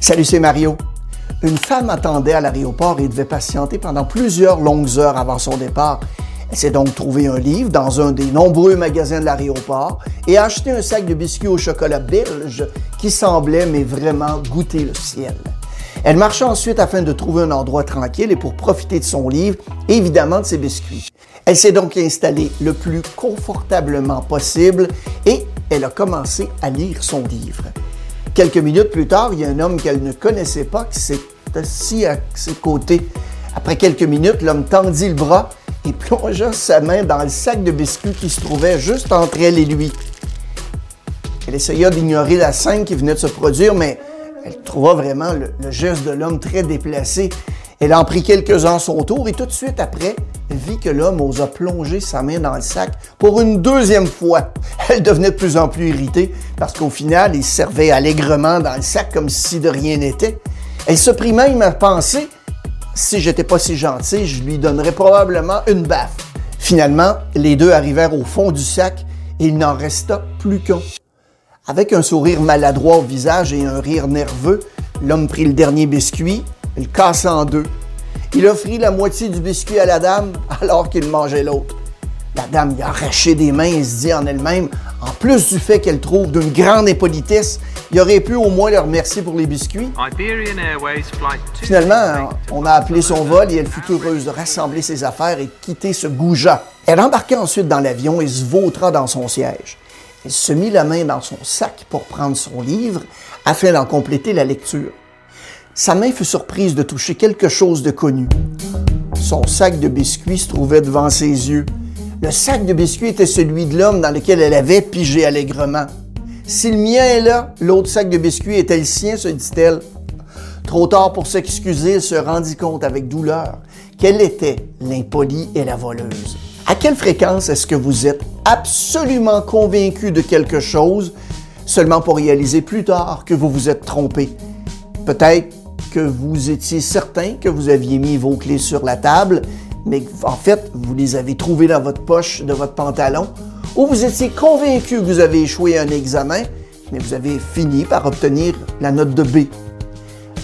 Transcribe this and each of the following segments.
Salut, c'est Mario. Une femme attendait à l'aéroport et devait patienter pendant plusieurs longues heures avant son départ. Elle s'est donc trouvé un livre dans un des nombreux magasins de l'aéroport et a acheté un sac de biscuits au chocolat belge qui semblait mais vraiment goûter le ciel. Elle marcha ensuite afin de trouver un endroit tranquille et pour profiter de son livre et évidemment de ses biscuits. Elle s'est donc installée le plus confortablement possible et elle a commencé à lire son livre. Quelques minutes plus tard, il y a un homme qu'elle ne connaissait pas qui s'est assis à ses côtés. Après quelques minutes, l'homme tendit le bras et plongea sa main dans le sac de biscuits qui se trouvait juste entre elle et lui. Elle essaya d'ignorer la scène qui venait de se produire, mais elle trouva vraiment le, geste de l'homme très déplacé. Elle en prit quelques-uns son tour et tout de suite après, vit que l'homme osa plonger sa main dans le sac pour une deuxième fois. Elle devenait de plus en plus irritée parce qu'au final, il servait allègrement dans le sac comme si de rien n'était. Elle se prit même à penser si j'étais pas si gentil, je lui donnerais probablement une baffe. Finalement, les deux arrivèrent au fond du sac et il n'en resta plus qu'un. Avec un sourire maladroit au visage et un rire nerveux, l'homme prit le dernier biscuit, le cassa en deux il offrit la moitié du biscuit à la dame alors qu'il mangeait l'autre. La dame y a arraché des mains et se dit en elle-même, en plus du fait qu'elle trouve d'une grande impolitesse, il aurait pu au moins leur remercier pour les biscuits. Finalement, on a appelé son vol et elle fut heureuse de rassembler ses affaires et de quitter ce goujat. Elle embarqua ensuite dans l'avion et se vautra dans son siège. Elle se mit la main dans son sac pour prendre son livre afin d'en compléter la lecture. Sa main fut surprise de toucher quelque chose de connu. Son sac de biscuits se trouvait devant ses yeux. Le sac de biscuits était celui de l'homme dans lequel elle avait pigé allègrement. Si le mien est là, l'autre sac de biscuits était le sien, se dit-elle. Trop tard pour s'excuser, elle se rendit compte avec douleur qu'elle était l'impolie et la voleuse. À quelle fréquence est-ce que vous êtes absolument convaincu de quelque chose seulement pour réaliser plus tard que vous vous êtes trompé? Peut-être que vous étiez certain que vous aviez mis vos clés sur la table, mais en fait, vous les avez trouvées dans votre poche de votre pantalon, ou vous étiez convaincu que vous avez échoué un examen, mais vous avez fini par obtenir la note de B.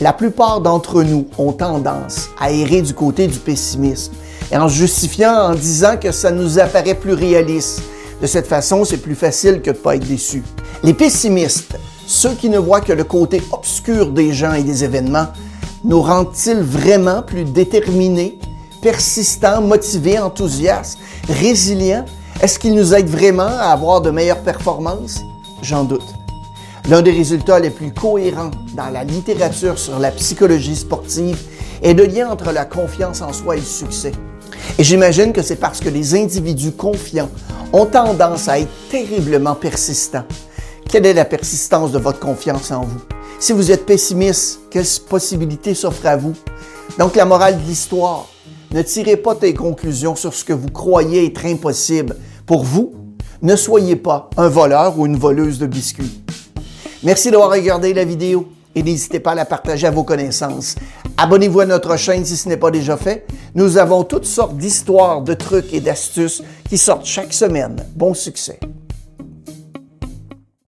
La plupart d'entre nous ont tendance à errer du côté du pessimisme, et en justifiant en disant que ça nous apparaît plus réaliste. De cette façon, c'est plus facile que de ne pas être déçu. Les pessimistes ceux qui ne voient que le côté obscur des gens et des événements, nous rendent-ils vraiment plus déterminés, persistants, motivés, enthousiastes, résilients? Est-ce qu'ils nous aident vraiment à avoir de meilleures performances? J'en doute. L'un des résultats les plus cohérents dans la littérature sur la psychologie sportive est le lien entre la confiance en soi et le succès. Et j'imagine que c'est parce que les individus confiants ont tendance à être terriblement persistants. Quelle est la persistance de votre confiance en vous? Si vous êtes pessimiste, quelles possibilités s'offrent à vous? Donc, la morale de l'histoire, ne tirez pas des conclusions sur ce que vous croyez être impossible. Pour vous, ne soyez pas un voleur ou une voleuse de biscuits. Merci d'avoir regardé la vidéo et n'hésitez pas à la partager à vos connaissances. Abonnez-vous à notre chaîne si ce n'est pas déjà fait. Nous avons toutes sortes d'histoires, de trucs et d'astuces qui sortent chaque semaine. Bon succès!